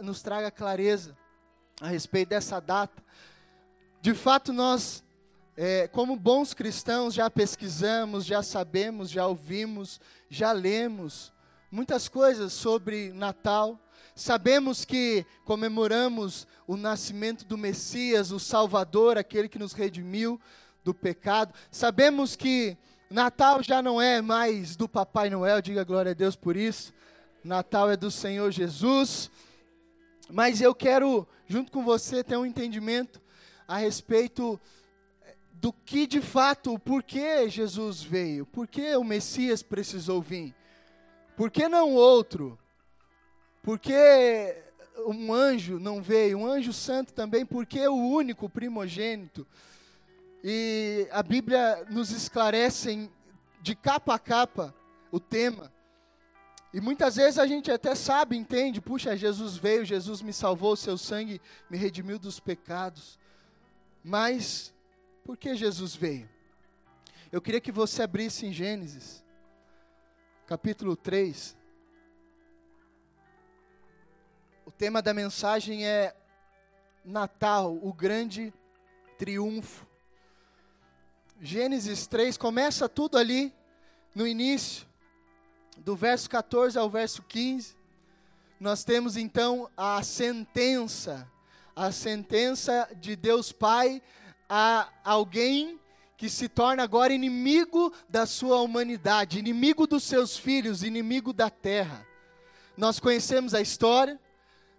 nos traga clareza a respeito dessa data. De fato, nós, é, como bons cristãos, já pesquisamos, já sabemos, já ouvimos, já lemos muitas coisas sobre Natal. Sabemos que comemoramos o nascimento do Messias, o Salvador, aquele que nos redimiu do pecado. Sabemos que Natal já não é mais do Papai Noel, diga glória a Deus por isso. Natal é do Senhor Jesus. Mas eu quero, junto com você, ter um entendimento a respeito eh, do que de fato, por que Jesus veio, por que o Messias precisou vir, por que não outro, por que um anjo não veio, um anjo santo também, por que o único primogênito. E a Bíblia nos esclarece de capa a capa o tema. E muitas vezes a gente até sabe, entende, puxa, Jesus veio, Jesus me salvou, seu sangue me redimiu dos pecados. Mas por que Jesus veio? Eu queria que você abrisse em Gênesis, capítulo 3. O tema da mensagem é Natal, o grande triunfo. Gênesis 3 começa tudo ali no início do verso 14 ao verso 15, nós temos então a sentença, a sentença de Deus Pai a alguém que se torna agora inimigo da sua humanidade, inimigo dos seus filhos, inimigo da terra. Nós conhecemos a história,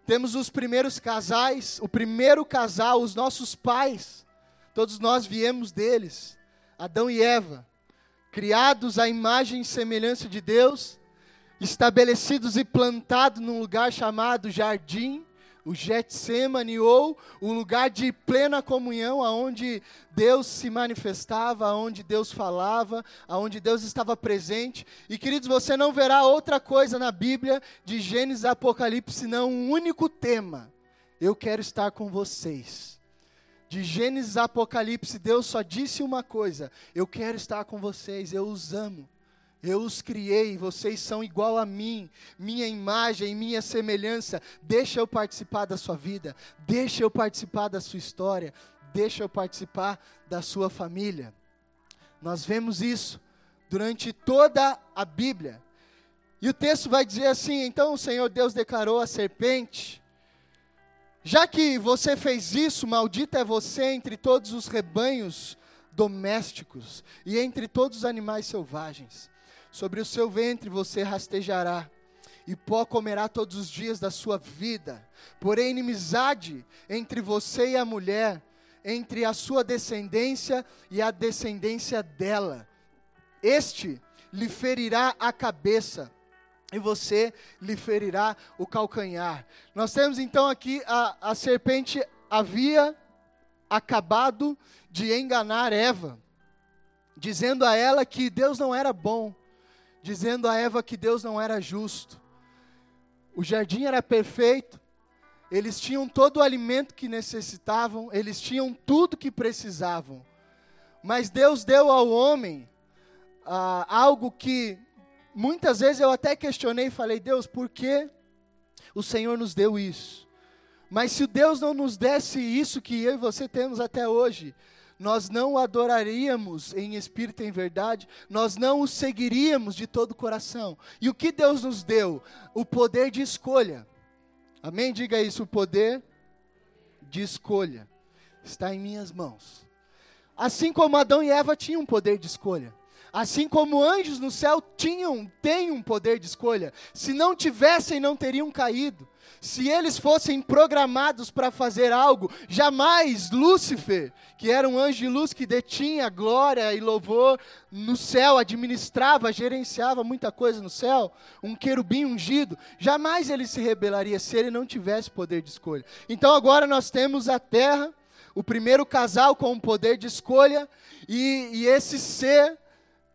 temos os primeiros casais, o primeiro casal, os nossos pais, todos nós viemos deles, Adão e Eva criados à imagem e semelhança de Deus, estabelecidos e plantados num lugar chamado jardim, o Getsemane, ou o lugar de plena comunhão, aonde Deus se manifestava, aonde Deus falava, aonde Deus estava presente. E queridos, você não verá outra coisa na Bíblia de Gênesis a Apocalipse, senão um único tema. Eu quero estar com vocês de Gênesis a Apocalipse, Deus só disse uma coisa: Eu quero estar com vocês, eu os amo. Eu os criei, vocês são igual a mim, minha imagem, minha semelhança. Deixa eu participar da sua vida, deixa eu participar da sua história, deixa eu participar da sua família. Nós vemos isso durante toda a Bíblia. E o texto vai dizer assim: então o Senhor Deus declarou a serpente já que você fez isso, maldito é você entre todos os rebanhos domésticos e entre todos os animais selvagens. Sobre o seu ventre você rastejará, e pó comerá todos os dias da sua vida. Porém, inimizade entre você e a mulher, entre a sua descendência e a descendência dela. Este lhe ferirá a cabeça e você lhe ferirá o calcanhar. Nós temos então aqui a, a serpente havia acabado de enganar Eva, dizendo a ela que Deus não era bom, dizendo a Eva que Deus não era justo. O jardim era perfeito, eles tinham todo o alimento que necessitavam, eles tinham tudo que precisavam. Mas Deus deu ao homem ah, algo que muitas vezes eu até questionei e falei, Deus, por que o Senhor nos deu isso? Mas se Deus não nos desse isso que eu e você temos até hoje, nós não o adoraríamos em espírito e em verdade, nós não o seguiríamos de todo o coração. E o que Deus nos deu? O poder de escolha. Amém? Diga isso, o poder de escolha está em minhas mãos. Assim como Adão e Eva tinham poder de escolha. Assim como anjos no céu tinham, têm um poder de escolha. Se não tivessem, não teriam caído. Se eles fossem programados para fazer algo, jamais Lúcifer, que era um anjo de luz que detinha glória e louvor no céu, administrava, gerenciava muita coisa no céu, um querubim ungido, jamais ele se rebelaria se ele não tivesse poder de escolha. Então agora nós temos a terra, o primeiro casal com o poder de escolha, e, e esse ser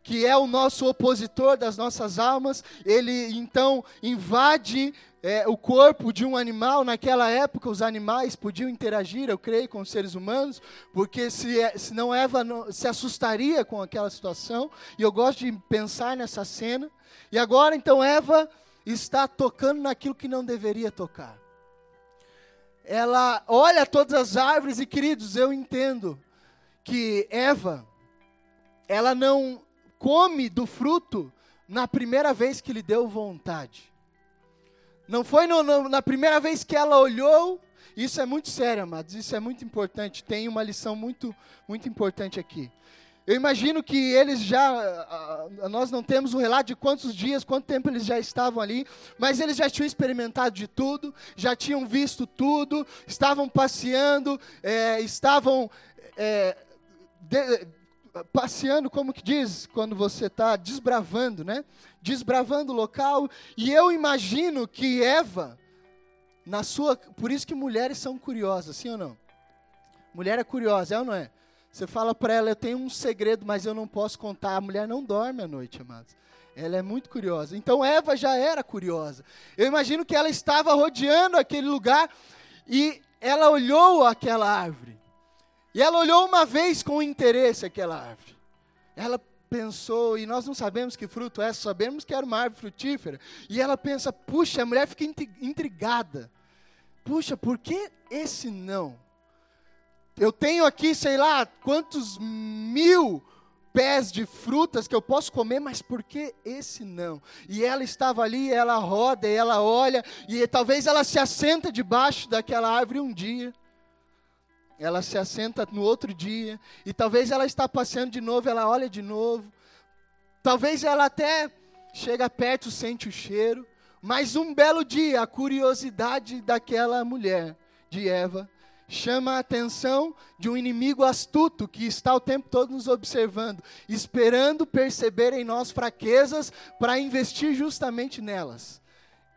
que é o nosso opositor das nossas almas, ele então invade é, o corpo de um animal. Naquela época, os animais podiam interagir, eu creio, com os seres humanos, porque se, é, não Eva não, se assustaria com aquela situação. E eu gosto de pensar nessa cena. E agora, então, Eva está tocando naquilo que não deveria tocar. ela olha todas as árvores e, queridos, eu entendo que Eva, ela não come do fruto na primeira vez que lhe deu vontade. Não foi no, no, na primeira vez que ela olhou. Isso é muito sério, amados. Isso é muito importante. Tem uma lição muito, muito importante aqui. Eu imagino que eles já, nós não temos o um relato de quantos dias, quanto tempo eles já estavam ali, mas eles já tinham experimentado de tudo, já tinham visto tudo, estavam passeando, é, estavam é, de, passeando, como que diz, quando você está desbravando, né? Desbravando o local. E eu imagino que Eva, na sua. Por isso que mulheres são curiosas, sim ou não? Mulher é curiosa, é ou não é? Você fala para ela, eu tenho um segredo, mas eu não posso contar. A mulher não dorme à noite, amados. Ela é muito curiosa. Então Eva já era curiosa. Eu imagino que ela estava rodeando aquele lugar e ela olhou aquela árvore. E ela olhou uma vez com interesse aquela árvore. Ela pensou, e nós não sabemos que fruto é, sabemos que era uma árvore frutífera. E ela pensa, puxa, a mulher fica intrigada. Puxa, por que esse não? Eu tenho aqui, sei lá, quantos mil pés de frutas que eu posso comer, mas por que esse não? E ela estava ali, ela roda, e ela olha, e talvez ela se assenta debaixo daquela árvore um dia. Ela se assenta no outro dia, e talvez ela está passeando de novo, ela olha de novo. Talvez ela até chega perto, sente o cheiro, mas um belo dia, a curiosidade daquela mulher, de Eva, chama a atenção de um inimigo astuto que está o tempo todo nos observando, esperando perceber em nós fraquezas para investir justamente nelas.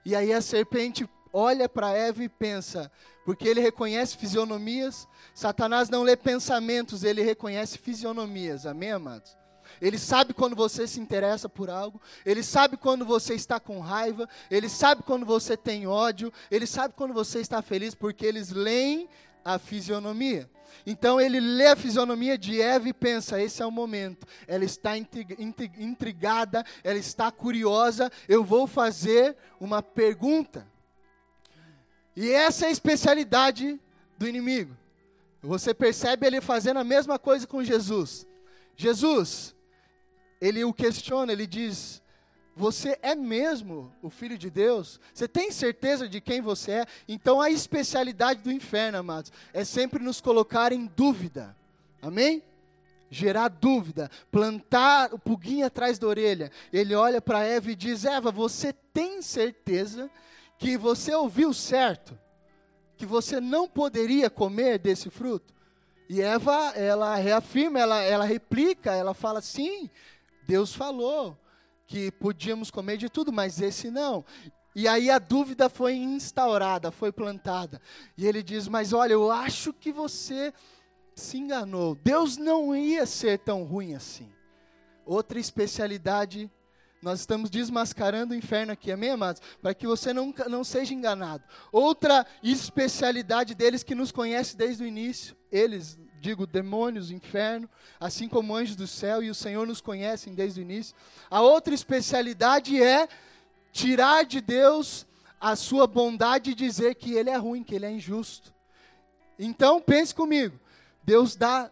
E aí a serpente olha para Eva e pensa, porque ele reconhece fisionomias, Satanás não lê pensamentos, ele reconhece fisionomias, amém, amados? Ele sabe quando você se interessa por algo, ele sabe quando você está com raiva, ele sabe quando você tem ódio, ele sabe quando você está feliz, porque eles leem a fisionomia. Então ele lê a fisionomia de Eva e pensa: esse é o momento. Ela está intrigada, ela está curiosa. Eu vou fazer uma pergunta. E essa é a especialidade do inimigo. Você percebe ele fazendo a mesma coisa com Jesus. Jesus, ele o questiona, ele diz: você é mesmo o filho de Deus? Você tem certeza de quem você é? Então a especialidade do inferno, amados, é sempre nos colocar em dúvida. Amém? Gerar dúvida, plantar o puguinho atrás da orelha. Ele olha para Eva e diz: Eva, você tem certeza que você ouviu certo? Que você não poderia comer desse fruto? E Eva, ela reafirma, ela, ela replica, ela fala: sim, Deus falou que podíamos comer de tudo, mas esse não. E aí a dúvida foi instaurada, foi plantada. E ele diz: Mas olha, eu acho que você se enganou. Deus não ia ser tão ruim assim. Outra especialidade, nós estamos desmascarando o inferno aqui, amém, amados? Para que você não, não seja enganado. Outra especialidade deles que nos conhece desde o início, eles, digo, demônios, inferno, assim como anjos do céu, e o Senhor nos conhecem desde o início. A outra especialidade é tirar de Deus a sua bondade e dizer que Ele é ruim, que Ele é injusto. Então, pense comigo: Deus dá,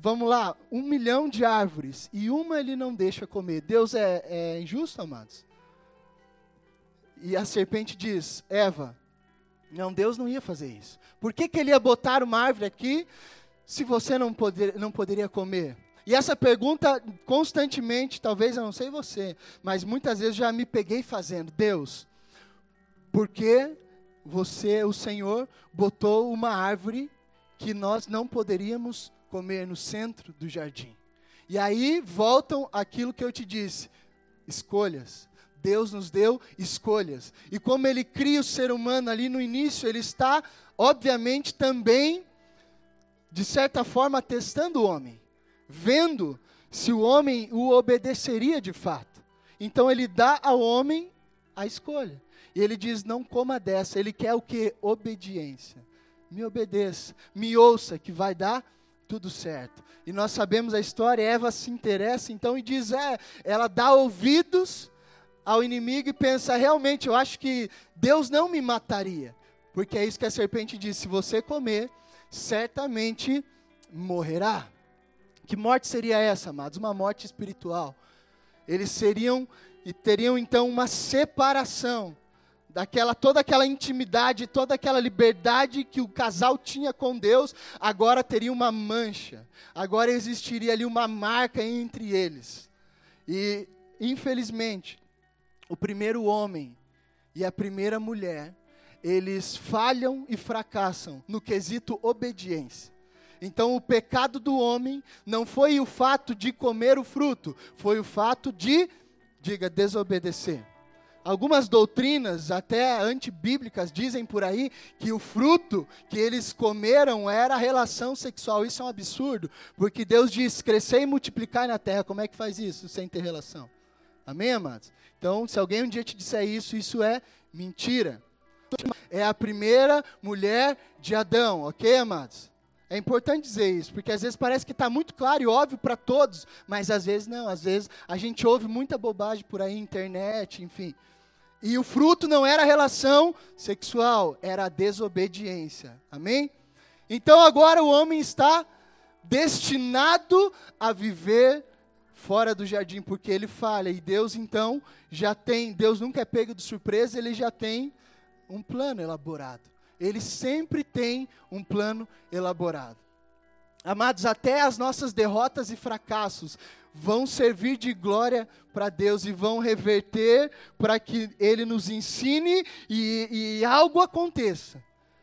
vamos lá, um milhão de árvores e uma Ele não deixa comer. Deus é, é injusto, amados? E a serpente diz: Eva, não, Deus não ia fazer isso. Por que, que ele ia botar uma árvore aqui se você não, poder, não poderia comer? E essa pergunta constantemente, talvez eu não sei você, mas muitas vezes já me peguei fazendo. Deus, por que você, o Senhor, botou uma árvore que nós não poderíamos comer no centro do jardim? E aí voltam aquilo que eu te disse: escolhas. Deus nos deu escolhas. E como Ele cria o ser humano ali no início, Ele está, obviamente, também de certa forma, testando o homem, vendo se o homem o obedeceria de fato. Então ele dá ao homem a escolha. E ele diz: não coma dessa. Ele quer o que? Obediência. Me obedeça, me ouça, que vai dar tudo certo. E nós sabemos a história, Eva se interessa então e diz: é, ela dá ouvidos ao inimigo e pensa: realmente, eu acho que Deus não me mataria Porque é isso que a serpente disse: se você comer, certamente morrerá. Que morte seria essa, amados? Uma morte espiritual. Eles seriam e teriam então uma separação daquela toda aquela intimidade, toda aquela liberdade que o casal tinha com Deus, agora teria uma mancha. Agora existiria ali uma marca entre eles. E infelizmente, o primeiro homem e a primeira mulher, eles falham e fracassam no quesito obediência. Então, o pecado do homem não foi o fato de comer o fruto, foi o fato de, diga, desobedecer. Algumas doutrinas, até antibíblicas, dizem por aí que o fruto que eles comeram era relação sexual. Isso é um absurdo, porque Deus diz: crescer e multiplicar na terra. Como é que faz isso sem ter relação? Amém, amados? Então, se alguém um dia te disser isso, isso é mentira. É a primeira mulher de Adão, ok, amados? É importante dizer isso, porque às vezes parece que está muito claro e óbvio para todos, mas às vezes não, às vezes a gente ouve muita bobagem por aí, internet, enfim. E o fruto não era relação sexual, era a desobediência. Amém? Então agora o homem está destinado a viver fora do jardim, porque ele falha. E Deus então já tem, Deus nunca é pego de surpresa, ele já tem um plano elaborado. Ele sempre tem um plano elaborado. Amados, até as nossas derrotas e fracassos vão servir de glória para Deus e vão reverter para que Ele nos ensine e, e algo aconteça.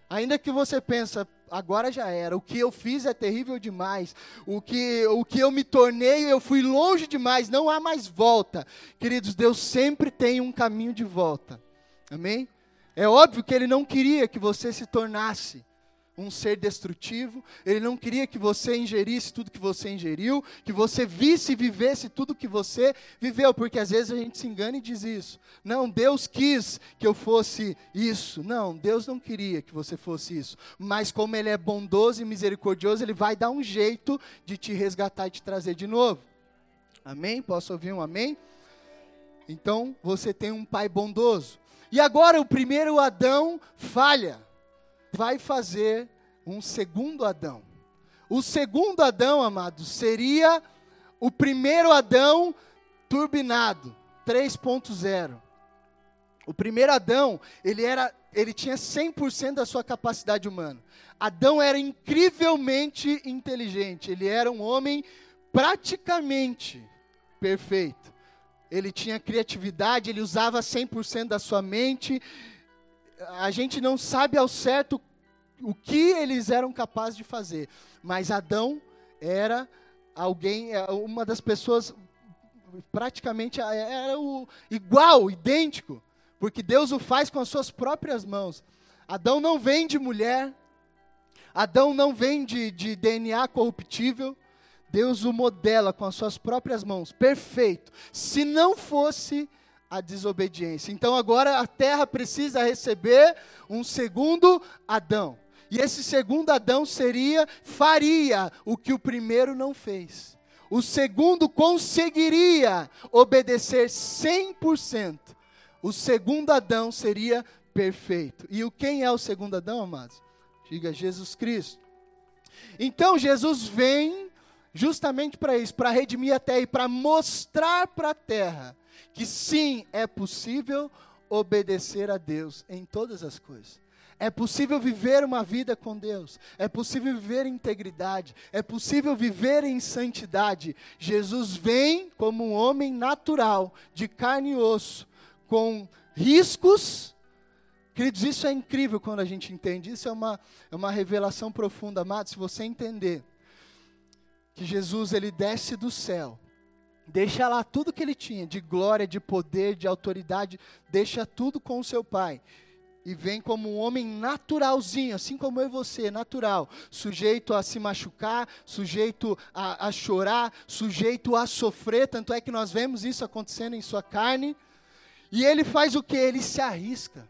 Ainda que você pensa, agora já era. O que eu fiz é terrível demais. O que, o que eu me tornei, eu fui longe demais. Não há mais volta. Queridos, Deus sempre tem um caminho de volta. Amém? É óbvio que ele não queria que você se tornasse um ser destrutivo, ele não queria que você ingerisse tudo que você ingeriu, que você visse e vivesse tudo que você viveu, porque às vezes a gente se engana e diz isso. Não, Deus quis que eu fosse isso. Não, Deus não queria que você fosse isso. Mas como ele é bondoso e misericordioso, ele vai dar um jeito de te resgatar e te trazer de novo. Amém? Posso ouvir um amém? Então, você tem um pai bondoso. E agora o primeiro Adão falha. Vai fazer um segundo Adão. O segundo Adão, amados, seria o primeiro Adão turbinado, 3.0. O primeiro Adão, ele era, ele tinha 100% da sua capacidade humana. Adão era incrivelmente inteligente, ele era um homem praticamente perfeito ele tinha criatividade, ele usava 100% da sua mente. A gente não sabe ao certo o que eles eram capazes de fazer, mas Adão era alguém, é, uma das pessoas praticamente é, era o igual, idêntico, porque Deus o faz com as suas próprias mãos. Adão não vem de mulher, Adão não vem de, de DNA corruptível, Deus o modela com as suas próprias mãos, perfeito. Se não fosse a desobediência. Então agora a terra precisa receber um segundo Adão. E esse segundo Adão seria, faria o que o primeiro não fez. O segundo conseguiria obedecer 100%. O segundo Adão seria perfeito. E o quem é o segundo Adão, amados? Diga Jesus Cristo. Então Jesus vem justamente para isso, para redimir a terra e para mostrar para a terra que sim, é possível obedecer a Deus em todas as coisas. É possível viver uma vida com Deus, é possível viver em integridade, é possível viver em santidade. Jesus vem como um homem natural, de carne e osso, com riscos. Queridos, isso é incrível quando a gente entende, isso é uma, é uma revelação profunda, amado. Se você entender que Jesus ele desce do céu, deixa lá tudo que ele tinha de glória, de poder, de autoridade, deixa tudo com o seu Pai e vem como um homem naturalzinho, assim como eu e você, natural, sujeito a se machucar, sujeito a, a chorar, sujeito a sofrer, tanto é que nós vemos isso acontecendo em sua carne. E ele faz o que? Ele se arrisca.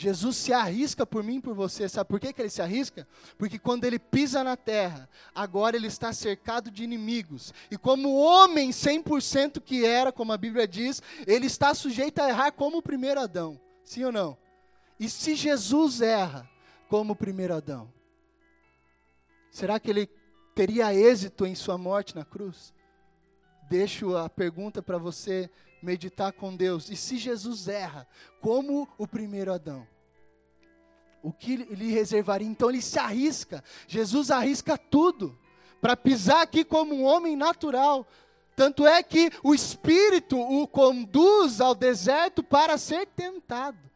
Jesus se arrisca por mim por você. Sabe por que, que ele se arrisca? Porque quando ele pisa na terra, agora ele está cercado de inimigos. E como homem 100% que era, como a Bíblia diz, ele está sujeito a errar como o primeiro Adão. Sim ou não? E se Jesus erra como o primeiro Adão? Será que ele teria êxito em sua morte na cruz? Deixo a pergunta para você meditar com Deus. E se Jesus erra, como o primeiro Adão? O que lhe reservaria? Então ele se arrisca. Jesus arrisca tudo para pisar aqui como um homem natural. Tanto é que o Espírito o conduz ao deserto para ser tentado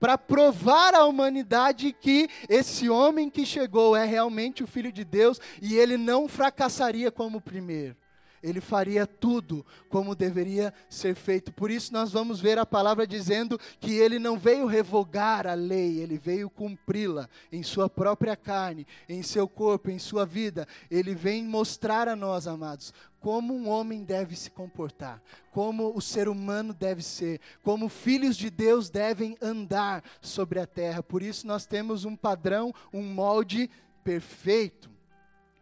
para provar à humanidade que esse homem que chegou é realmente o Filho de Deus e ele não fracassaria como o primeiro ele faria tudo como deveria ser feito. Por isso, nós vamos ver a palavra dizendo que ele não veio revogar a lei, ele veio cumpri-la em sua própria carne, em seu corpo, em sua vida. Ele vem mostrar a nós, amados, como um homem deve se comportar, como o ser humano deve ser, como filhos de Deus devem andar sobre a terra. Por isso, nós temos um padrão, um molde perfeito.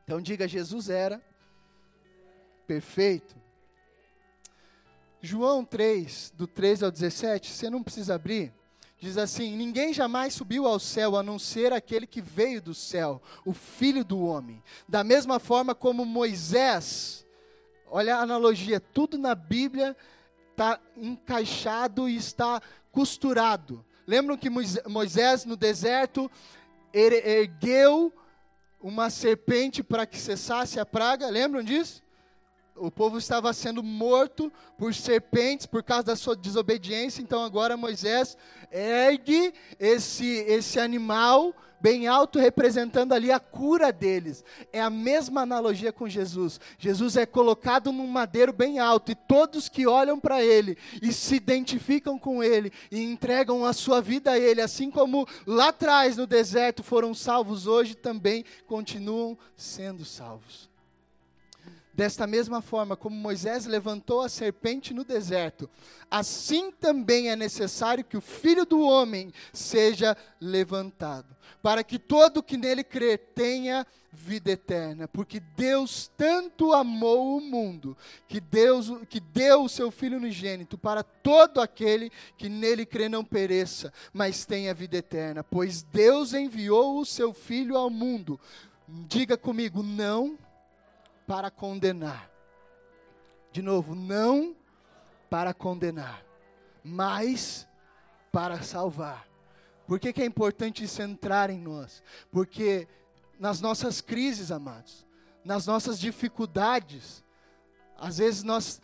Então, diga: Jesus era perfeito. João 3, do 13 ao 17, você não precisa abrir, diz assim: Ninguém jamais subiu ao céu a não ser aquele que veio do céu, o Filho do Homem. Da mesma forma como Moisés, olha a analogia, tudo na Bíblia está encaixado e está costurado. Lembram que Moisés no deserto ergueu uma serpente para que cessasse a praga? Lembram disso? O povo estava sendo morto por serpentes por causa da sua desobediência. Então agora Moisés ergue esse, esse animal bem alto, representando ali a cura deles. É a mesma analogia com Jesus. Jesus é colocado num madeiro bem alto e todos que olham para ele e se identificam com ele e entregam a sua vida a ele, assim como lá atrás no deserto foram salvos, hoje também continuam sendo salvos. Desta mesma forma como Moisés levantou a serpente no deserto, assim também é necessário que o filho do homem seja levantado, para que todo que nele crer tenha vida eterna, porque Deus tanto amou o mundo, que Deus que deu o seu filho unigênito para todo aquele que nele crê não pereça, mas tenha vida eterna, pois Deus enviou o seu filho ao mundo. Diga comigo, não para condenar. De novo, não para condenar, mas para salvar. Por que, que é importante isso entrar em nós? Porque nas nossas crises, amados, nas nossas dificuldades, às vezes nós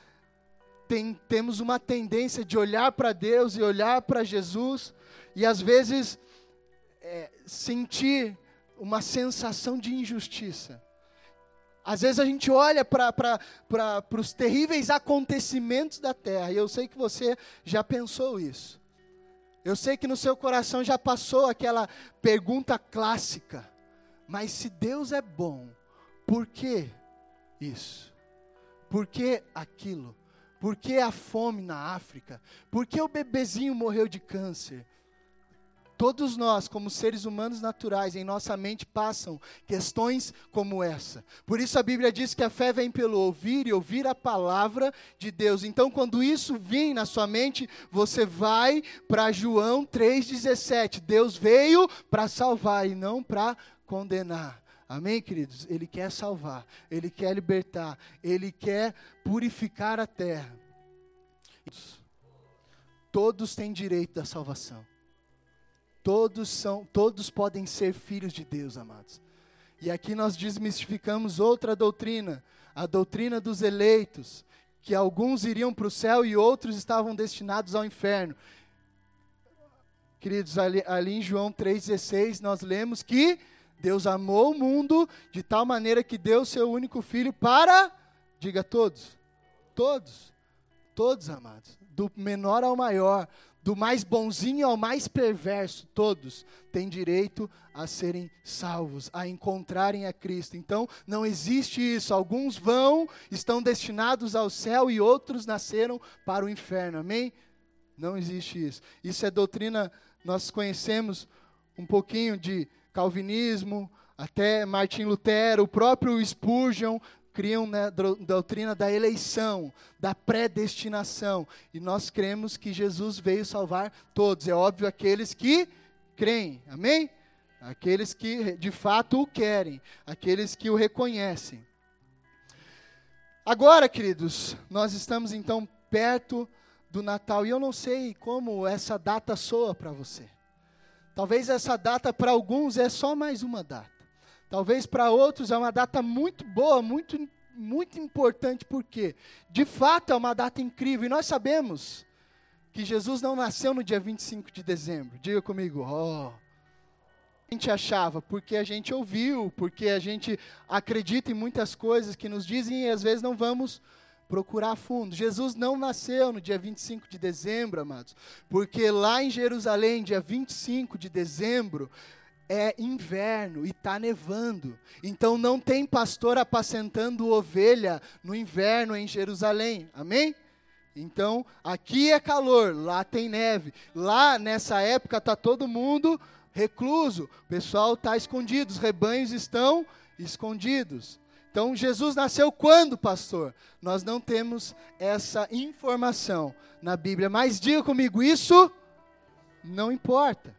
tem, temos uma tendência de olhar para Deus e olhar para Jesus, e às vezes é, sentir uma sensação de injustiça. Às vezes a gente olha para os terríveis acontecimentos da terra, e eu sei que você já pensou isso. Eu sei que no seu coração já passou aquela pergunta clássica: mas se Deus é bom, por que isso? Por que aquilo? Por que a fome na África? Por que o bebezinho morreu de câncer? Todos nós, como seres humanos naturais, em nossa mente passam questões como essa. Por isso a Bíblia diz que a fé vem pelo ouvir e ouvir a palavra de Deus. Então, quando isso vir na sua mente, você vai para João 3,17. Deus veio para salvar e não para condenar. Amém, queridos? Ele quer salvar, ele quer libertar, ele quer purificar a terra. Todos têm direito da salvação. Todos são, todos podem ser filhos de Deus, amados. E aqui nós desmistificamos outra doutrina, a doutrina dos eleitos, que alguns iriam para o céu e outros estavam destinados ao inferno. Queridos, ali, ali em João 3,16 nós lemos que Deus amou o mundo de tal maneira que deu seu único filho para, diga todos, todos, todos amados, do menor ao maior, do mais bonzinho ao mais perverso, todos têm direito a serem salvos, a encontrarem a Cristo. Então, não existe isso. Alguns vão, estão destinados ao céu e outros nasceram para o inferno. Amém? Não existe isso. Isso é doutrina, nós conhecemos um pouquinho de calvinismo, até Martim Lutero, o próprio Spurgeon criam né, a doutrina da eleição, da predestinação. E nós cremos que Jesus veio salvar todos. É óbvio aqueles que creem. Amém? Aqueles que de fato o querem, aqueles que o reconhecem. Agora, queridos, nós estamos então perto do Natal e eu não sei como essa data soa para você. Talvez essa data para alguns é só mais uma data. Talvez para outros é uma data muito boa, muito muito importante porque de fato é uma data incrível e nós sabemos que Jesus não nasceu no dia 25 de dezembro. Diga comigo, oh. A gente achava, porque a gente ouviu, porque a gente acredita em muitas coisas que nos dizem e às vezes não vamos procurar a fundo. Jesus não nasceu no dia 25 de dezembro, amados, porque lá em Jerusalém, dia 25 de dezembro, é inverno e está nevando. Então não tem pastor apacentando ovelha no inverno em Jerusalém. Amém? Então, aqui é calor, lá tem neve. Lá, nessa época, está todo mundo recluso. O pessoal está escondido, os rebanhos estão escondidos. Então, Jesus nasceu quando, pastor? Nós não temos essa informação na Bíblia. Mas diga comigo, isso não importa,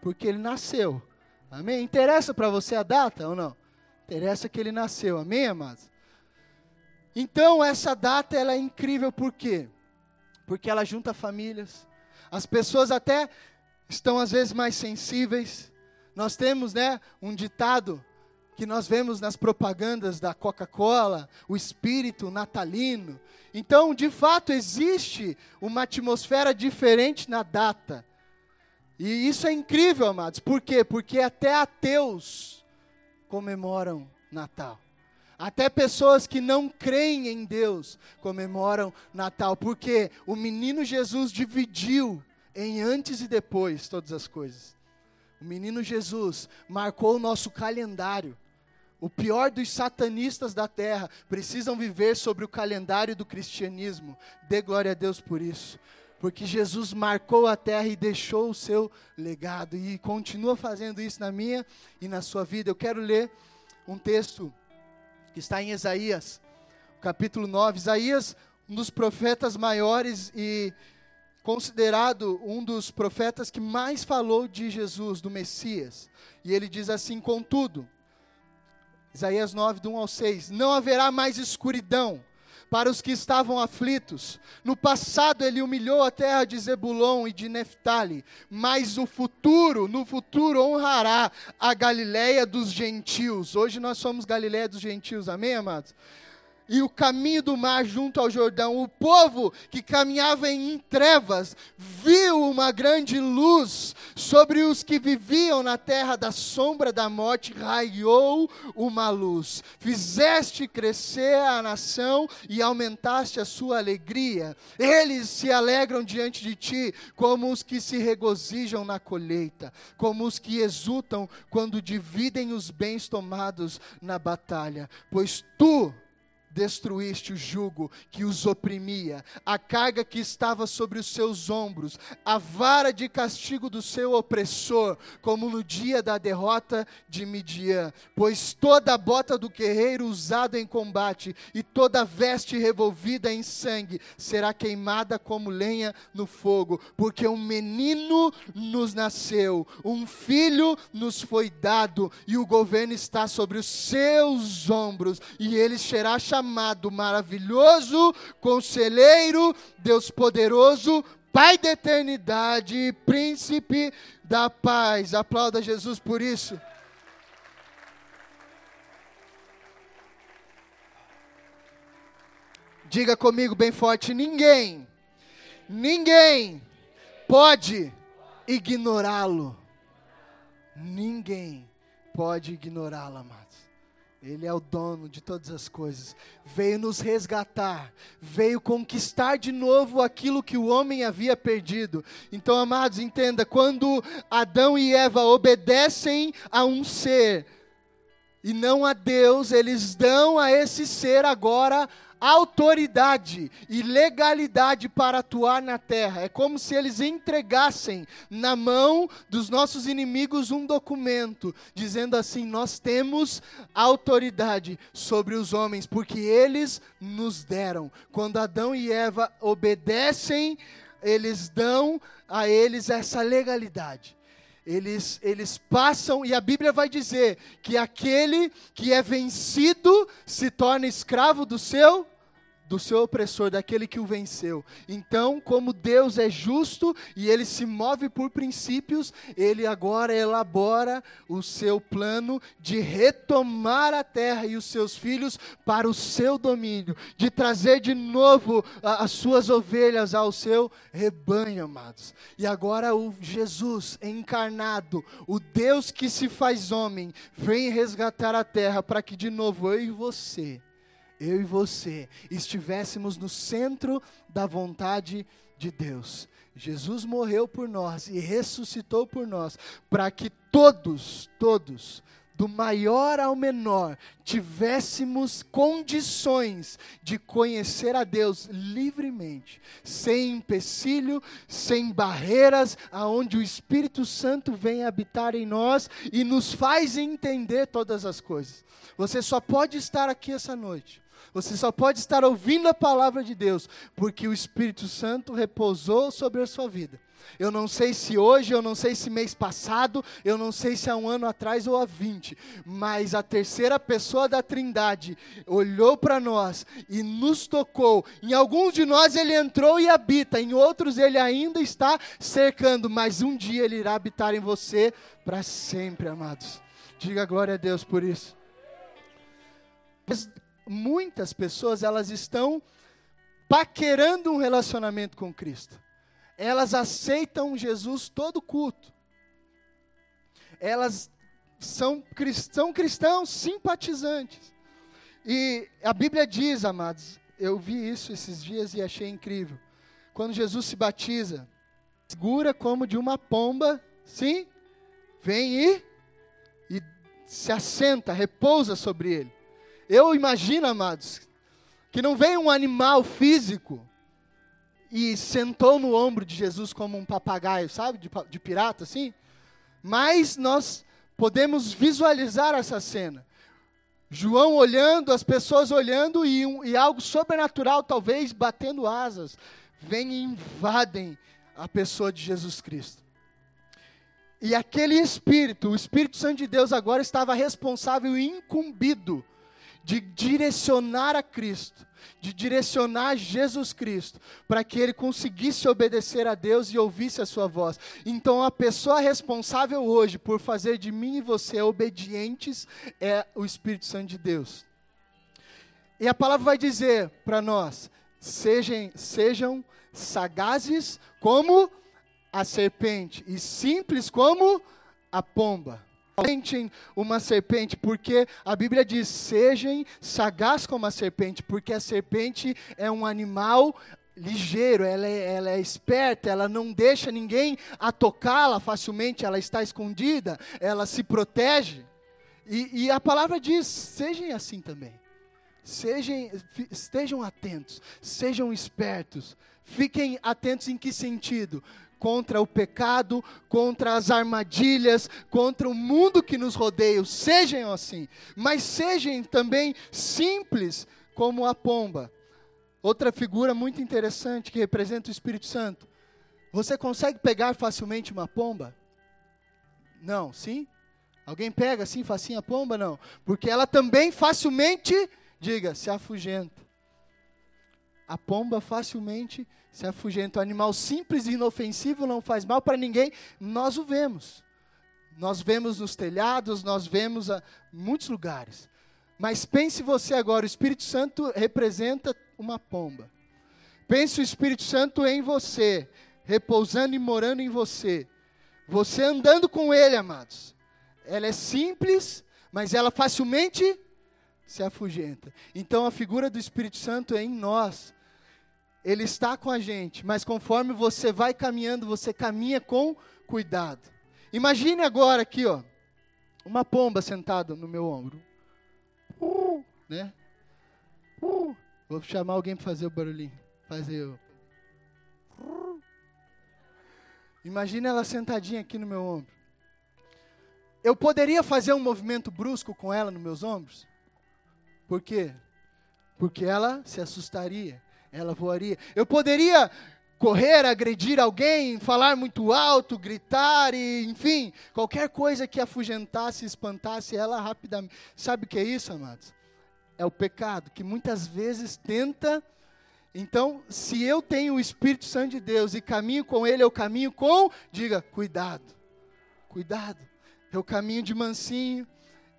porque ele nasceu. Amém? Interessa para você a data ou não? Interessa que ele nasceu. Amém, amados? Então, essa data ela é incrível por quê? Porque ela junta famílias. As pessoas até estão às vezes mais sensíveis. Nós temos, né, um ditado que nós vemos nas propagandas da Coca-Cola, o espírito natalino. Então, de fato, existe uma atmosfera diferente na data. E isso é incrível, amados. Por quê? Porque até ateus comemoram Natal. Até pessoas que não creem em Deus comemoram Natal, porque o menino Jesus dividiu em antes e depois todas as coisas. O menino Jesus marcou o nosso calendário. O pior dos satanistas da terra precisam viver sobre o calendário do cristianismo. Dê glória a Deus por isso. Porque Jesus marcou a terra e deixou o seu legado e continua fazendo isso na minha e na sua vida. Eu quero ler um texto que está em Isaías, capítulo 9. Isaías, um dos profetas maiores e considerado um dos profetas que mais falou de Jesus, do Messias. E ele diz assim: Contudo, Isaías 9, do 1 ao 6: Não haverá mais escuridão para os que estavam aflitos. No passado ele humilhou a terra de Zebulon e de Neftali, mas o futuro, no futuro honrará a Galileia dos gentios. Hoje nós somos Galileia dos gentios, amém, amados? E o caminho do mar junto ao Jordão. O povo que caminhava em trevas viu uma grande luz sobre os que viviam na terra da sombra da morte, raiou uma luz. Fizeste crescer a nação e aumentaste a sua alegria. Eles se alegram diante de ti, como os que se regozijam na colheita, como os que exultam quando dividem os bens tomados na batalha, pois tu destruíste o jugo que os oprimia, a carga que estava sobre os seus ombros, a vara de castigo do seu opressor, como no dia da derrota de Midian. Pois toda a bota do guerreiro usada em combate e toda veste revolvida em sangue será queimada como lenha no fogo, porque um menino nos nasceu, um filho nos foi dado, e o governo está sobre os seus ombros, e ele será chamado chamado maravilhoso, conselheiro, Deus poderoso, Pai da eternidade, príncipe da paz. Aplauda Jesus por isso. Diga comigo bem forte: ninguém, ninguém pode ignorá-lo. Ninguém pode ignorá-lo, amado. Ele é o dono de todas as coisas. Veio nos resgatar, veio conquistar de novo aquilo que o homem havia perdido. Então, amados, entenda: quando Adão e Eva obedecem a um ser e não a Deus, eles dão a esse ser agora autoridade e legalidade para atuar na terra. É como se eles entregassem na mão dos nossos inimigos um documento, dizendo assim: Nós temos autoridade sobre os homens, porque eles nos deram. Quando Adão e Eva obedecem, eles dão a eles essa legalidade. Eles, eles passam, e a Bíblia vai dizer que aquele que é vencido se torna escravo do seu do seu opressor, daquele que o venceu. Então, como Deus é justo e ele se move por princípios, ele agora elabora o seu plano de retomar a terra e os seus filhos para o seu domínio, de trazer de novo a, as suas ovelhas ao seu rebanho, amados. E agora o Jesus encarnado, o Deus que se faz homem, vem resgatar a terra para que de novo eu e você eu e você estivéssemos no centro da vontade de Deus. Jesus morreu por nós e ressuscitou por nós, para que todos, todos, do maior ao menor, tivéssemos condições de conhecer a Deus livremente, sem empecilho, sem barreiras, aonde o Espírito Santo vem habitar em nós e nos faz entender todas as coisas. Você só pode estar aqui essa noite você só pode estar ouvindo a palavra de Deus porque o Espírito Santo repousou sobre a sua vida. Eu não sei se hoje, eu não sei se mês passado, eu não sei se há um ano atrás ou há 20, mas a terceira pessoa da Trindade olhou para nós e nos tocou. Em alguns de nós ele entrou e habita, em outros ele ainda está cercando, mas um dia ele irá habitar em você para sempre, amados. Diga glória a Deus por isso muitas pessoas elas estão paquerando um relacionamento com Cristo. Elas aceitam Jesus todo culto. Elas são, são cristãos simpatizantes. E a Bíblia diz, amados, eu vi isso esses dias e achei incrível. Quando Jesus se batiza, segura como de uma pomba, sim, vem e, e se assenta, repousa sobre ele. Eu imagino, amados, que não veio um animal físico e sentou no ombro de Jesus como um papagaio, sabe, de, de pirata assim. Mas nós podemos visualizar essa cena. João olhando, as pessoas olhando e, um, e algo sobrenatural, talvez batendo asas, vem e invadem a pessoa de Jesus Cristo. E aquele Espírito, o Espírito Santo de Deus, agora estava responsável e incumbido de direcionar a Cristo, de direcionar Jesus Cristo, para que ele conseguisse obedecer a Deus e ouvisse a sua voz. Então, a pessoa responsável hoje por fazer de mim e você obedientes é o Espírito Santo de Deus. E a palavra vai dizer para nós: sejam, sejam sagazes como a serpente e simples como a pomba uma serpente, porque a Bíblia diz: sejam sagaz como a serpente, porque a serpente é um animal ligeiro, ela é, ela é esperta, ela não deixa ninguém a tocá-la facilmente, ela está escondida, ela se protege. E, e a palavra diz: sejam assim também. Sejam, estejam atentos, sejam espertos. Fiquem atentos em que sentido? Contra o pecado, contra as armadilhas, contra o mundo que nos rodeia. Sejam assim, mas sejam também simples como a pomba. Outra figura muito interessante que representa o Espírito Santo. Você consegue pegar facilmente uma pomba? Não, sim? Alguém pega assim facinho a pomba? Não. Porque ela também facilmente, diga, se afugenta. A pomba facilmente se afugenta. O animal simples e inofensivo não faz mal para ninguém, nós o vemos. Nós vemos nos telhados, nós vemos em muitos lugares. Mas pense você agora, o Espírito Santo representa uma pomba. Pense o Espírito Santo em você, repousando e morando em você. Você andando com ele, amados. Ela é simples, mas ela facilmente se afugenta. Então a figura do Espírito Santo é em nós. Ele está com a gente, mas conforme você vai caminhando, você caminha com cuidado. Imagine agora aqui, ó, uma pomba sentada no meu ombro. Uh, né? Uh, vou chamar alguém para fazer o barulhinho. Fazer o. Imagine ela sentadinha aqui no meu ombro. Eu poderia fazer um movimento brusco com ela nos meus ombros? Por quê? Porque ela se assustaria ela voaria. Eu poderia correr, agredir alguém, falar muito alto, gritar e, enfim, qualquer coisa que afugentasse, espantasse ela rapidamente. Sabe o que é isso, amados? É o pecado que muitas vezes tenta. Então, se eu tenho o Espírito Santo de Deus e caminho com Ele, eu caminho com, diga, cuidado, cuidado. Eu caminho de mansinho,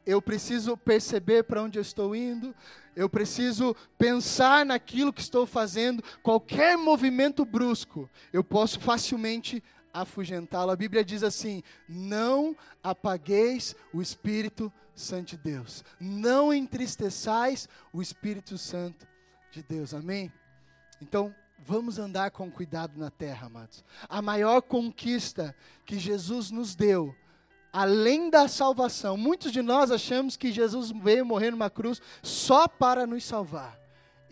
eu preciso perceber para onde eu estou indo, eu preciso pensar naquilo que estou fazendo. Qualquer movimento brusco, eu posso facilmente afugentá-lo. A Bíblia diz assim: não apagueis o Espírito Santo de Deus, não entristeçais o Espírito Santo de Deus. Amém? Então, vamos andar com cuidado na terra, amados. A maior conquista que Jesus nos deu além da salvação. Muitos de nós achamos que Jesus veio morrer numa cruz só para nos salvar.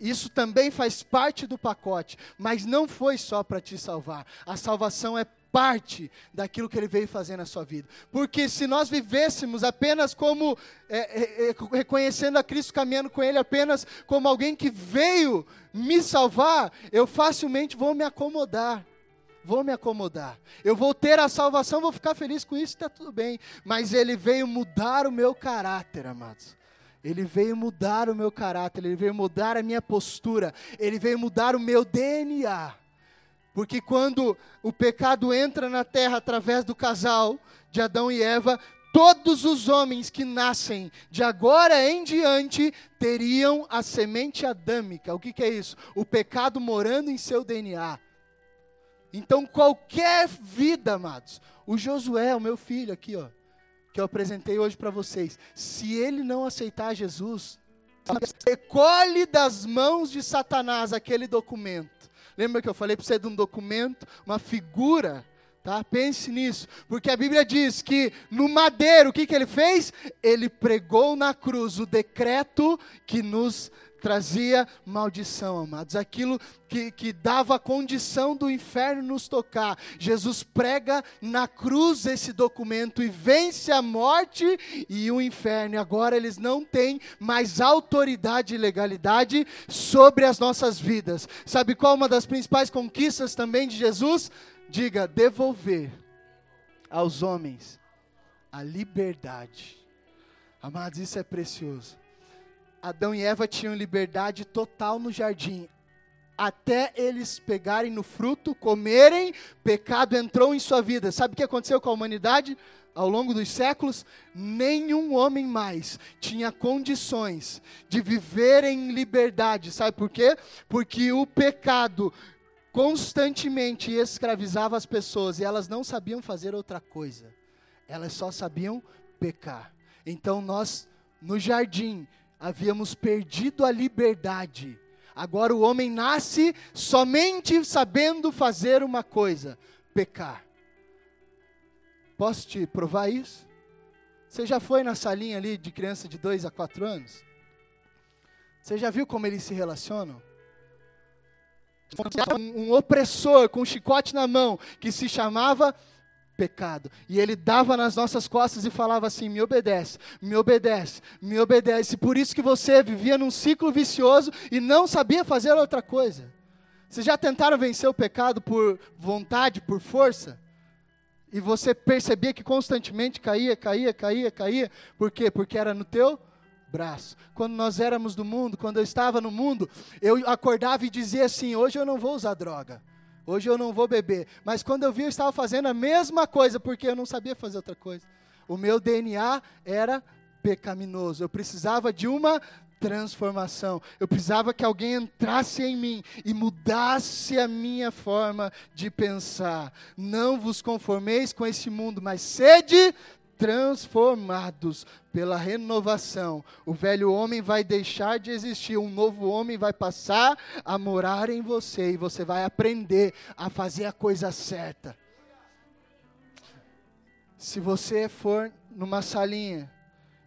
Isso também faz parte do pacote, mas não foi só para te salvar. A salvação é parte daquilo que ele veio fazer na sua vida. Porque se nós vivêssemos apenas como é, é, é, reconhecendo a Cristo, caminhando com Ele apenas como alguém que veio me salvar, eu facilmente vou me acomodar vou me acomodar. Eu vou ter a salvação, vou ficar feliz com isso, está tudo bem. Mas ele veio mudar o meu caráter, amados. Ele veio mudar o meu caráter, ele veio mudar a minha postura, ele veio mudar o meu DNA. Porque quando o pecado entra na terra através do casal de Adão e Eva, todos os homens que nascem de agora em diante teriam a semente adâmica. O que, que é isso? O pecado morando em seu DNA. Então, qualquer vida, amados, o Josué, o meu filho aqui, ó, que eu apresentei hoje para vocês, se ele não aceitar Jesus, recolhe das mãos de Satanás aquele documento. Lembra que eu falei para você de um documento, uma figura, tá? Pense nisso, porque a Bíblia diz que no madeiro, o que, que ele fez? Ele pregou na cruz o decreto que nos trazia maldição, amados. Aquilo que, que dava a condição do inferno nos tocar. Jesus prega na cruz esse documento e vence a morte e o inferno. E agora eles não têm mais autoridade e legalidade sobre as nossas vidas. Sabe qual uma das principais conquistas também de Jesus? Diga, devolver aos homens a liberdade. Amados, isso é precioso. Adão e Eva tinham liberdade total no jardim. Até eles pegarem no fruto, comerem, pecado entrou em sua vida. Sabe o que aconteceu com a humanidade? Ao longo dos séculos, nenhum homem mais tinha condições de viver em liberdade. Sabe por quê? Porque o pecado constantemente escravizava as pessoas e elas não sabiam fazer outra coisa. Elas só sabiam pecar. Então nós, no jardim, havíamos perdido a liberdade. Agora o homem nasce somente sabendo fazer uma coisa: pecar. Posso te provar isso? Você já foi na salinha ali de criança de 2 a 4 anos? Você já viu como eles se relacionam? Um, um opressor com um chicote na mão que se chamava pecado. E ele dava nas nossas costas e falava assim: me obedece, me obedece, me obedece. Por isso que você vivia num ciclo vicioso e não sabia fazer outra coisa. Vocês já tentaram vencer o pecado por vontade, por força? E você percebia que constantemente caía, caía, caía, caía. Por quê? Porque era no teu braço. Quando nós éramos do mundo, quando eu estava no mundo, eu acordava e dizia assim: hoje eu não vou usar droga. Hoje eu não vou beber. Mas quando eu vi, eu estava fazendo a mesma coisa, porque eu não sabia fazer outra coisa. O meu DNA era pecaminoso. Eu precisava de uma transformação. Eu precisava que alguém entrasse em mim e mudasse a minha forma de pensar. Não vos conformeis com esse mundo, mas sede transformados pela renovação. O velho homem vai deixar de existir, um novo homem vai passar a morar em você e você vai aprender a fazer a coisa certa. Se você for numa salinha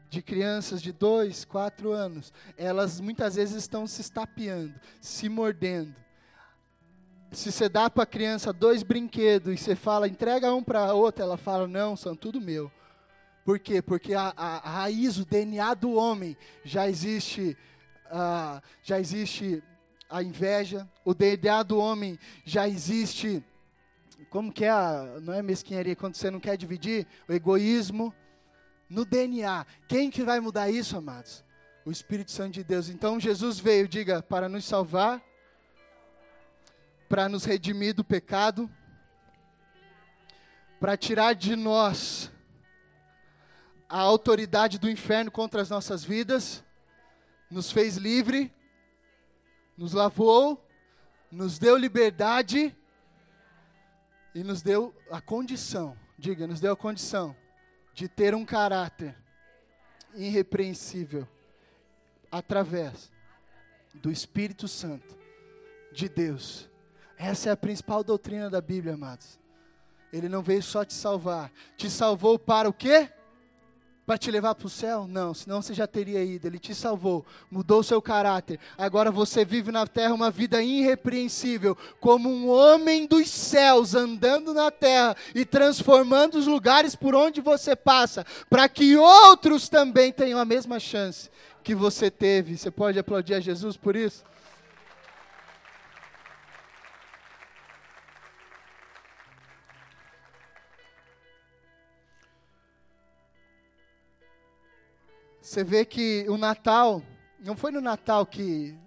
de crianças de dois, quatro anos, elas muitas vezes estão se estapeando, se mordendo. Se você dá para a criança dois brinquedos e você fala, entrega um para a outra, ela fala, não, são tudo meu. Por quê? Porque a, a, a raiz, o DNA do homem já existe, uh, já existe a inveja, o DNA do homem já existe. Como que é a, não é mesquinharia quando você não quer dividir? O egoísmo no DNA. Quem que vai mudar isso, amados? O Espírito Santo de Deus. Então Jesus veio, diga, para nos salvar, para nos redimir do pecado, para tirar de nós a autoridade do inferno contra as nossas vidas, nos fez livre, nos lavou, nos deu liberdade e nos deu a condição, diga, nos deu a condição de ter um caráter irrepreensível através do Espírito Santo de Deus. Essa é a principal doutrina da Bíblia, amados. Ele não veio só te salvar, te salvou para o quê? Para te levar para o céu? Não, senão você já teria ido. Ele te salvou, mudou seu caráter. Agora você vive na terra uma vida irrepreensível, como um homem dos céus, andando na terra e transformando os lugares por onde você passa, para que outros também tenham a mesma chance que você teve. Você pode aplaudir a Jesus por isso? Você vê que o Natal, não foi no Natal que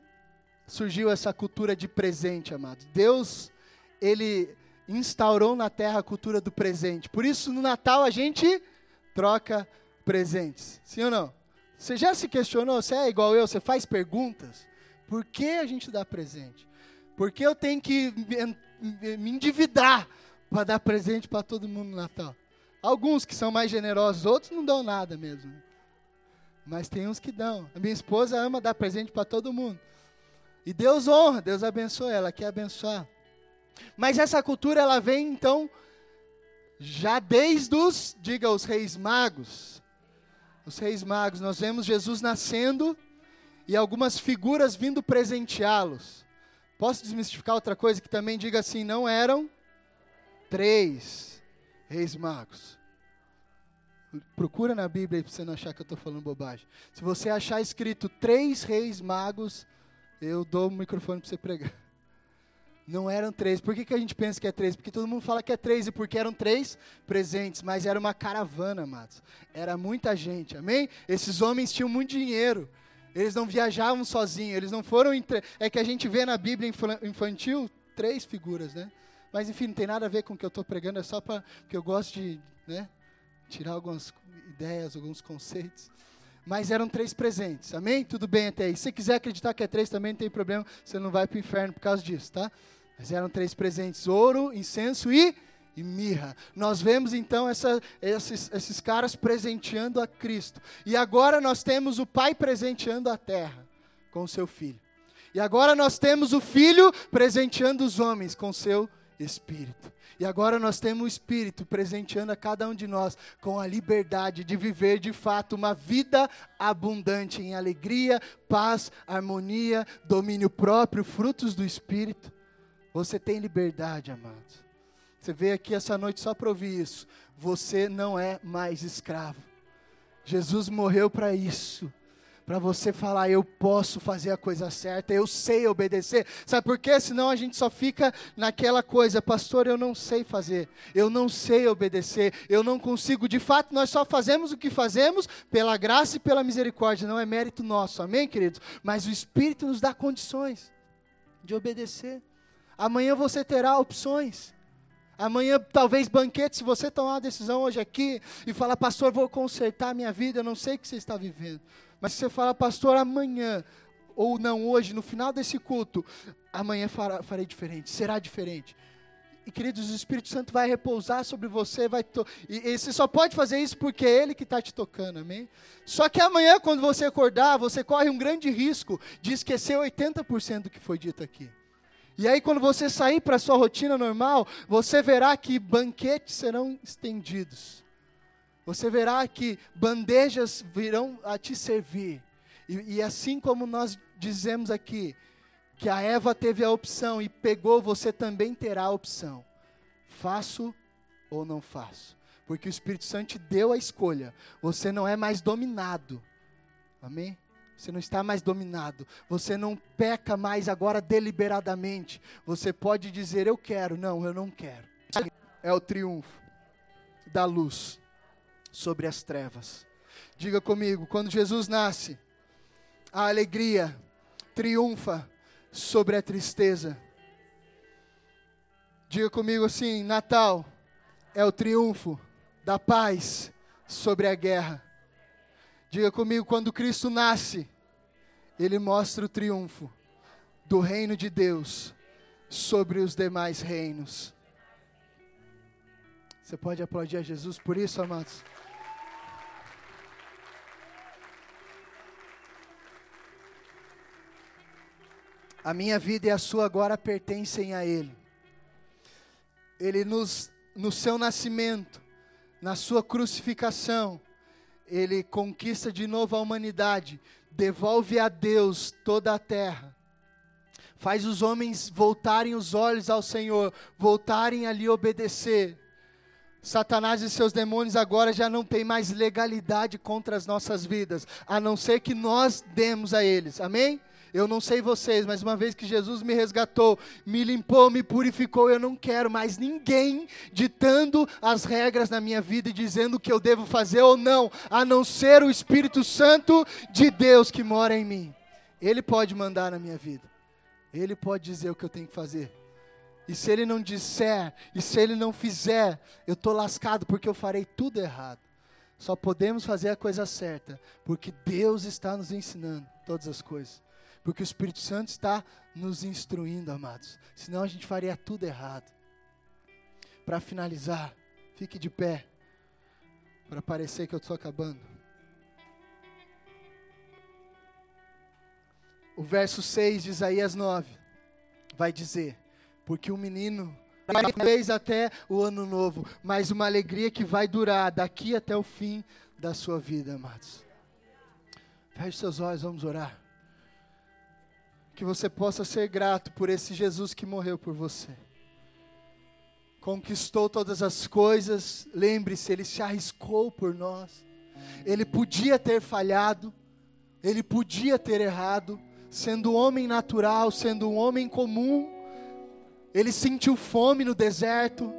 surgiu essa cultura de presente, amados. Deus, ele instaurou na terra a cultura do presente. Por isso, no Natal, a gente troca presentes. Sim ou não? Você já se questionou? Você é igual eu? Você faz perguntas? Por que a gente dá presente? Por que eu tenho que me endividar para dar presente para todo mundo no Natal? Alguns que são mais generosos, outros não dão nada mesmo. Mas tem uns que dão. A minha esposa ama dar presente para todo mundo. E Deus honra, Deus abençoa, ela quer abençoar. Mas essa cultura ela vem então já desde os, diga, os reis magos. Os reis magos, nós vemos Jesus nascendo e algumas figuras vindo presenteá-los. Posso desmistificar outra coisa que também diga assim, não eram três reis magos. Procura na Bíblia para você não achar que eu estou falando bobagem. Se você achar escrito três reis magos, eu dou o microfone para você pregar. Não eram três. Por que, que a gente pensa que é três? Porque todo mundo fala que é três e porque eram três presentes, mas era uma caravana, amados. Era muita gente, amém? Esses homens tinham muito dinheiro. Eles não viajavam sozinhos, eles não foram. Entre... É que a gente vê na Bíblia infantil três figuras, né? Mas enfim, não tem nada a ver com o que eu estou pregando, é só para. Porque eu gosto de. Né? Tirar algumas ideias, alguns conceitos. Mas eram três presentes, amém? Tudo bem até aí. Se você quiser acreditar que é três também não tem problema, você não vai para o inferno por causa disso, tá? Mas eram três presentes: ouro, incenso e, e mirra. Nós vemos então essa, esses, esses caras presenteando a Cristo. E agora nós temos o Pai presenteando a terra com o seu filho. E agora nós temos o Filho presenteando os homens com seu Espírito. E agora nós temos o Espírito presenteando a cada um de nós com a liberdade de viver de fato uma vida abundante em alegria, paz, harmonia, domínio próprio, frutos do Espírito. Você tem liberdade, amados. Você veio aqui essa noite só para ouvir isso. Você não é mais escravo. Jesus morreu para isso para você falar, eu posso fazer a coisa certa, eu sei obedecer. Sabe por quê? Senão a gente só fica naquela coisa, pastor, eu não sei fazer, eu não sei obedecer, eu não consigo. De fato, nós só fazemos o que fazemos pela graça e pela misericórdia, não é mérito nosso, amém, queridos? Mas o Espírito nos dá condições de obedecer. Amanhã você terá opções. Amanhã, talvez banquete, se você tomar uma decisão hoje aqui e falar, pastor, vou consertar minha vida, eu não sei o que você está vivendo. Mas se você fala, pastor, amanhã, ou não hoje, no final desse culto, amanhã farei diferente, será diferente. E queridos, o Espírito Santo vai repousar sobre você, vai to... e, e você só pode fazer isso porque é Ele que está te tocando, amém? Só que amanhã, quando você acordar, você corre um grande risco de esquecer 80% do que foi dito aqui. E aí, quando você sair para a sua rotina normal, você verá que banquetes serão estendidos. Você verá que bandejas virão a te servir. E, e, assim como nós dizemos aqui, que a Eva teve a opção e pegou, você também terá a opção. Faço ou não faço? Porque o Espírito Santo te deu a escolha. Você não é mais dominado. Amém? Você não está mais dominado. Você não peca mais agora deliberadamente. Você pode dizer eu quero, não, eu não quero. É o triunfo da luz sobre as trevas. Diga comigo, quando Jesus nasce, a alegria triunfa sobre a tristeza. Diga comigo assim: Natal é o triunfo da paz sobre a guerra. Diga comigo, quando Cristo nasce, ele mostra o triunfo do reino de Deus sobre os demais reinos. Você pode aplaudir a Jesus por isso, amados? A minha vida e a sua agora pertencem a Ele. Ele nos, no seu nascimento, na sua crucificação, Ele conquista de novo a humanidade, devolve a Deus toda a terra, faz os homens voltarem os olhos ao Senhor, voltarem a lhe obedecer. Satanás e seus demônios agora já não têm mais legalidade contra as nossas vidas, a não ser que nós demos a eles. Amém? Eu não sei vocês, mas uma vez que Jesus me resgatou, me limpou, me purificou, eu não quero mais ninguém ditando as regras na minha vida e dizendo o que eu devo fazer ou não, a não ser o Espírito Santo de Deus que mora em mim. Ele pode mandar na minha vida. Ele pode dizer o que eu tenho que fazer. E se ele não disser, e se ele não fizer, eu estou lascado porque eu farei tudo errado. Só podemos fazer a coisa certa, porque Deus está nos ensinando todas as coisas. Porque o Espírito Santo está nos instruindo, amados. Senão a gente faria tudo errado. Para finalizar, fique de pé. Para parecer que eu estou acabando. O verso 6 de Isaías 9 vai dizer: Porque o um menino fez até o ano novo, mas uma alegria que vai durar daqui até o fim da sua vida, amados. Feche seus olhos, vamos orar que você possa ser grato por esse Jesus que morreu por você. Conquistou todas as coisas, lembre-se, ele se arriscou por nós. Ele podia ter falhado, ele podia ter errado, sendo homem natural, sendo um homem comum. Ele sentiu fome no deserto,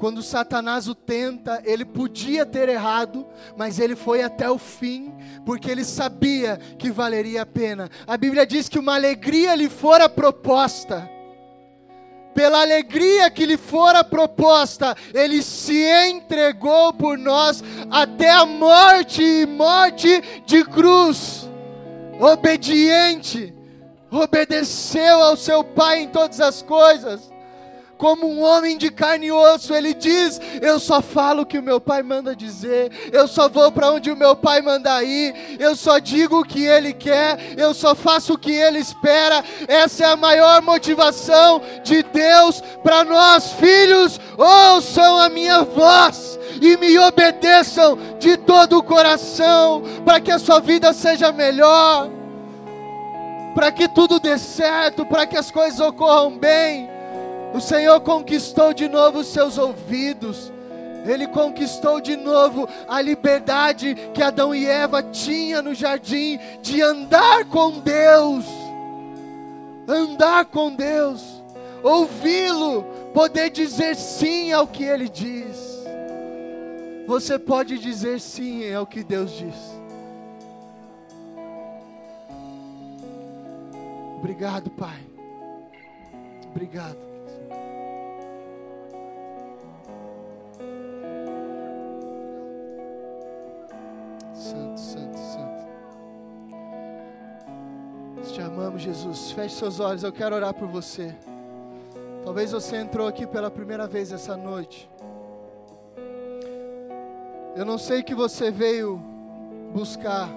quando Satanás o tenta, ele podia ter errado, mas ele foi até o fim, porque ele sabia que valeria a pena. A Bíblia diz que uma alegria lhe fora proposta. Pela alegria que lhe fora proposta, ele se entregou por nós até a morte e morte de cruz. Obediente, obedeceu ao seu Pai em todas as coisas como um homem de carne e osso, ele diz: Eu só falo o que o meu pai manda dizer, eu só vou para onde o meu pai manda ir, eu só digo o que ele quer, eu só faço o que ele espera. Essa é a maior motivação de Deus para nós, filhos. Ouçam a minha voz e me obedeçam de todo o coração, para que a sua vida seja melhor, para que tudo dê certo, para que as coisas ocorram bem. O Senhor conquistou de novo os seus ouvidos. Ele conquistou de novo a liberdade que Adão e Eva tinham no jardim de andar com Deus. Andar com Deus, ouvi-lo, poder dizer sim ao que ele diz. Você pode dizer sim ao que Deus diz. Obrigado, Pai. Obrigado. Amamos, Jesus. Feche seus olhos, eu quero orar por você. Talvez você entrou aqui pela primeira vez essa noite. Eu não sei que você veio buscar.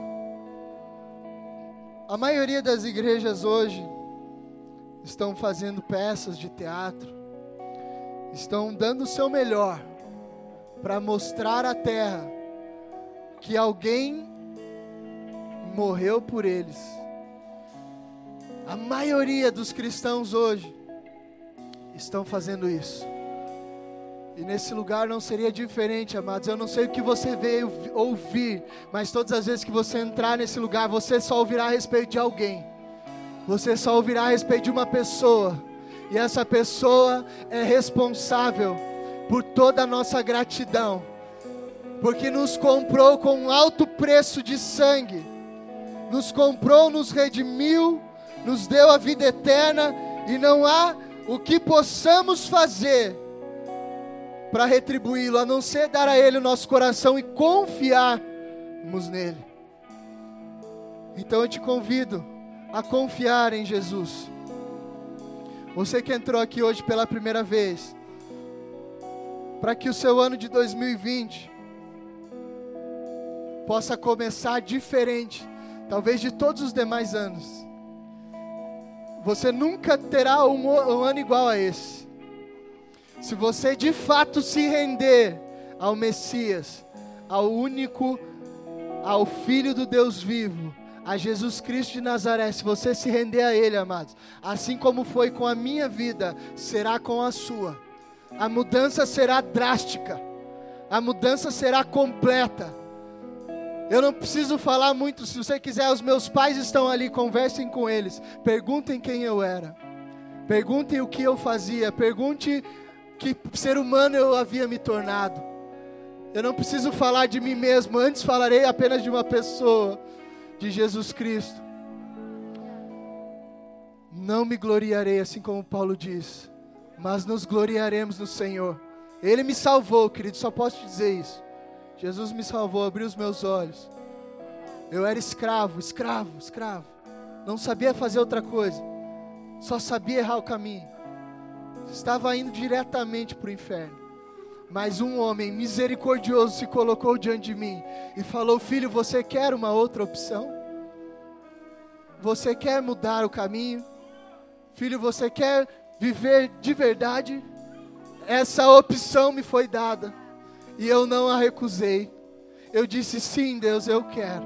A maioria das igrejas hoje estão fazendo peças de teatro, estão dando o seu melhor para mostrar à terra que alguém morreu por eles a maioria dos cristãos hoje estão fazendo isso. E nesse lugar não seria diferente, amados. Eu não sei o que você veio ouvir, mas todas as vezes que você entrar nesse lugar, você só ouvirá a respeito de alguém. Você só ouvirá a respeito de uma pessoa. E essa pessoa é responsável por toda a nossa gratidão. Porque nos comprou com um alto preço de sangue. Nos comprou, nos redimiu, nos deu a vida eterna. E não há o que possamos fazer para retribuí-lo, a não ser dar a Ele o nosso coração e confiarmos nele. Então eu te convido a confiar em Jesus. Você que entrou aqui hoje pela primeira vez, para que o seu ano de 2020 possa começar diferente, talvez de todos os demais anos. Você nunca terá um, um ano igual a esse. Se você de fato se render ao Messias, ao único, ao Filho do Deus vivo, a Jesus Cristo de Nazaré, se você se render a Ele, amados, assim como foi com a minha vida, será com a sua. A mudança será drástica, a mudança será completa. Eu não preciso falar muito, se você quiser, os meus pais estão ali, conversem com eles, perguntem quem eu era, perguntem o que eu fazia, pergunte que ser humano eu havia me tornado. Eu não preciso falar de mim mesmo, antes falarei apenas de uma pessoa, de Jesus Cristo. Não me gloriarei, assim como Paulo diz, mas nos gloriaremos no Senhor. Ele me salvou, querido, só posso te dizer isso. Jesus me salvou, abriu os meus olhos. Eu era escravo, escravo, escravo. Não sabia fazer outra coisa, só sabia errar o caminho estava indo diretamente para o inferno. Mas um homem misericordioso se colocou diante de mim e falou: Filho, você quer uma outra opção? Você quer mudar o caminho? Filho, você quer viver de verdade? Essa opção me foi dada e eu não a recusei. Eu disse: Sim, Deus, eu quero.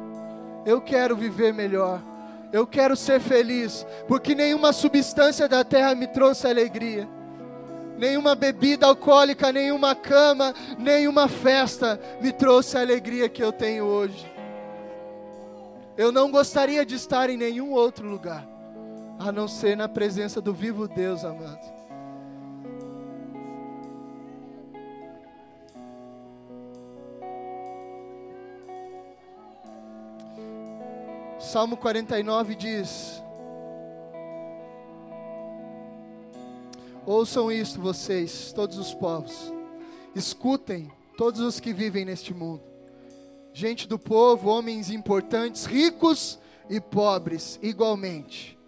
Eu quero viver melhor. Eu quero ser feliz, porque nenhuma substância da terra me trouxe alegria nenhuma bebida alcoólica, nenhuma cama, nenhuma festa me trouxe a alegria que eu tenho hoje. Eu não gostaria de estar em nenhum outro lugar, a não ser na presença do vivo Deus, amado. Salmo 49 diz: Ouçam isto, vocês, todos os povos. Escutem, todos os que vivem neste mundo. Gente do povo, homens importantes, ricos e pobres, igualmente.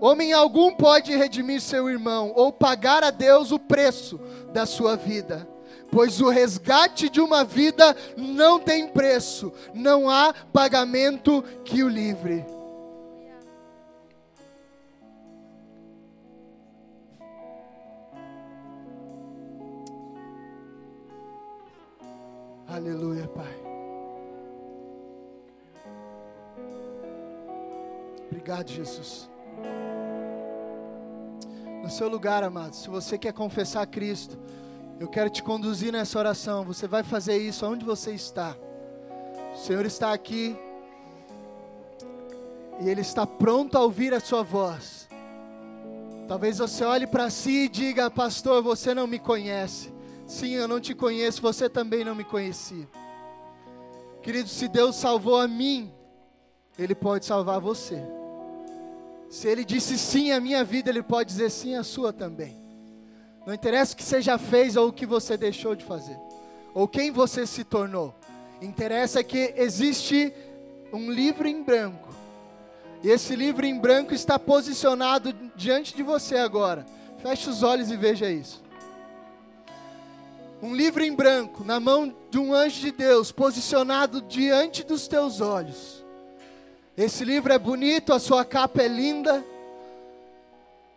Homem algum pode redimir seu irmão ou pagar a Deus o preço da sua vida, pois o resgate de uma vida não tem preço, não há pagamento que o livre. Aleluia, Pai. Obrigado, Jesus. No seu lugar, amado, se você quer confessar Cristo, eu quero te conduzir nessa oração. Você vai fazer isso onde você está. O Senhor está aqui e Ele está pronto a ouvir a sua voz. Talvez você olhe para si e diga, pastor, você não me conhece. Sim, eu não te conheço, você também não me conhecia. Querido, se Deus salvou a mim, Ele pode salvar você. Se Ele disse sim à minha vida, Ele pode dizer sim à sua também. Não interessa o que você já fez ou o que você deixou de fazer, ou quem você se tornou. Interessa que existe um livro em branco. E esse livro em branco está posicionado diante de você agora. Feche os olhos e veja isso um livro em branco na mão de um anjo de Deus, posicionado diante dos teus olhos. Esse livro é bonito, a sua capa é linda,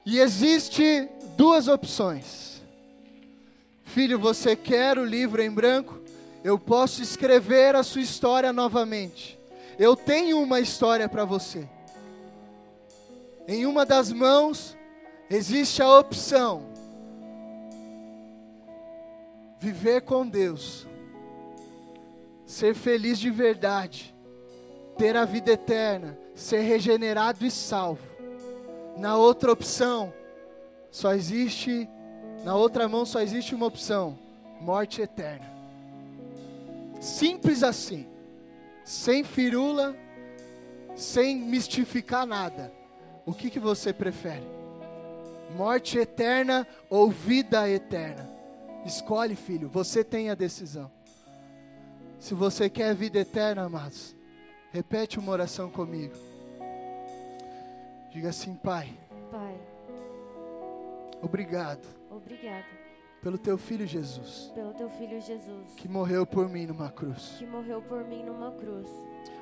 e existe duas opções. Filho, você quer o livro em branco? Eu posso escrever a sua história novamente. Eu tenho uma história para você. Em uma das mãos existe a opção viver com Deus, ser feliz de verdade, ter a vida eterna, ser regenerado e salvo. Na outra opção, só existe, na outra mão só existe uma opção: morte eterna. Simples assim, sem firula, sem mistificar nada. O que, que você prefere? Morte eterna ou vida eterna? Escolhe, filho, você tem a decisão. Se você quer vida eterna, amados, repete uma oração comigo. Diga assim, Pai, Pai, obrigado obrigado pelo teu filho Jesus, pelo teu filho Jesus, que morreu por mim numa cruz. que morreu por mim numa cruz.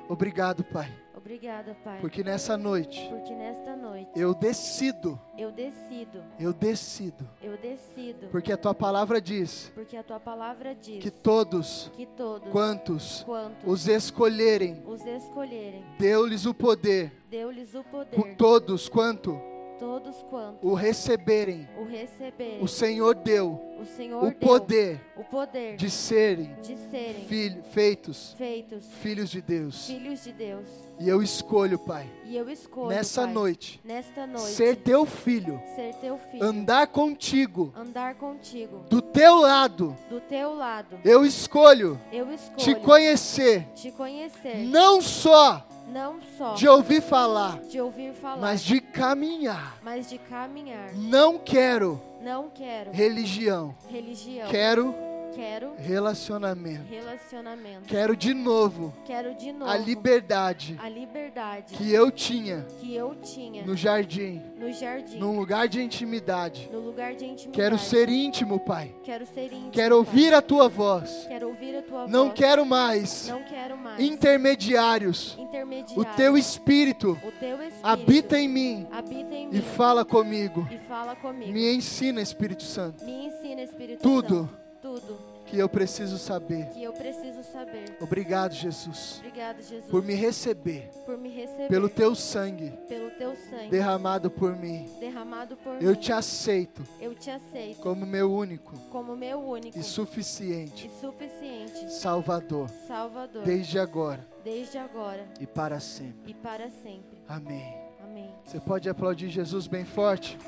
Obrigado, Pai, Obrigada, Pai, porque nessa noite porque nesta noite eu decido, eu decido, eu decido, eu decido, porque a tua palavra diz porque a tua palavra diz que todos que todos quantos quantos os escolherem, escolherem, deu-lhes o poder, deu-lhes o com poder, todos quanto todos quantos o receberem, o receberem, o Senhor deu o Senhor o deu poder o poder de serem de serem filho, feitos feitos filhos de Deus. filhos de Deus. E eu escolho, Pai, E eu escolho nessa Pai, noite, nesta noite, ser teu filho, ser teu filho, andar contigo, andar contigo, do teu lado. do teu lado. Eu escolho Eu te escolho conhecer, te conhecer, não só não só de ouvir falar, de ouvir falar, mas de caminhar. mas de caminhar. Não quero Não quero religião, religião, quero quero relacionamento. relacionamento. Quero de novo Quero de novo a liberdade a liberdade que eu tinha que eu tinha no jardim, no jardim, num lugar de intimidade. no lugar de intimidade. Quero ser íntimo, Pai. Quero ser íntimo. Quero ouvir Pai. a tua voz. Quero ouvir a tua Não voz. quero mais Não quero mais intermediários. intermediário. O teu espírito O teu espírito habita em mim habita em e mim fala comigo. e fala comigo. Me ensina, Espírito Santo, Me ensina, Espírito Tudo. Santo, tudo que eu preciso saber. que eu preciso saber. Obrigado, Jesus, Obrigado, Jesus, por me receber, por me receber pelo teu sangue pelo teu sangue derramado por mim. derramado por Eu mim. te aceito Eu te aceito como meu único como meu único e suficiente e suficiente Salvador, Salvador desde agora desde agora e para sempre. e para sempre. Amém. Amém. Você pode aplaudir Jesus bem forte?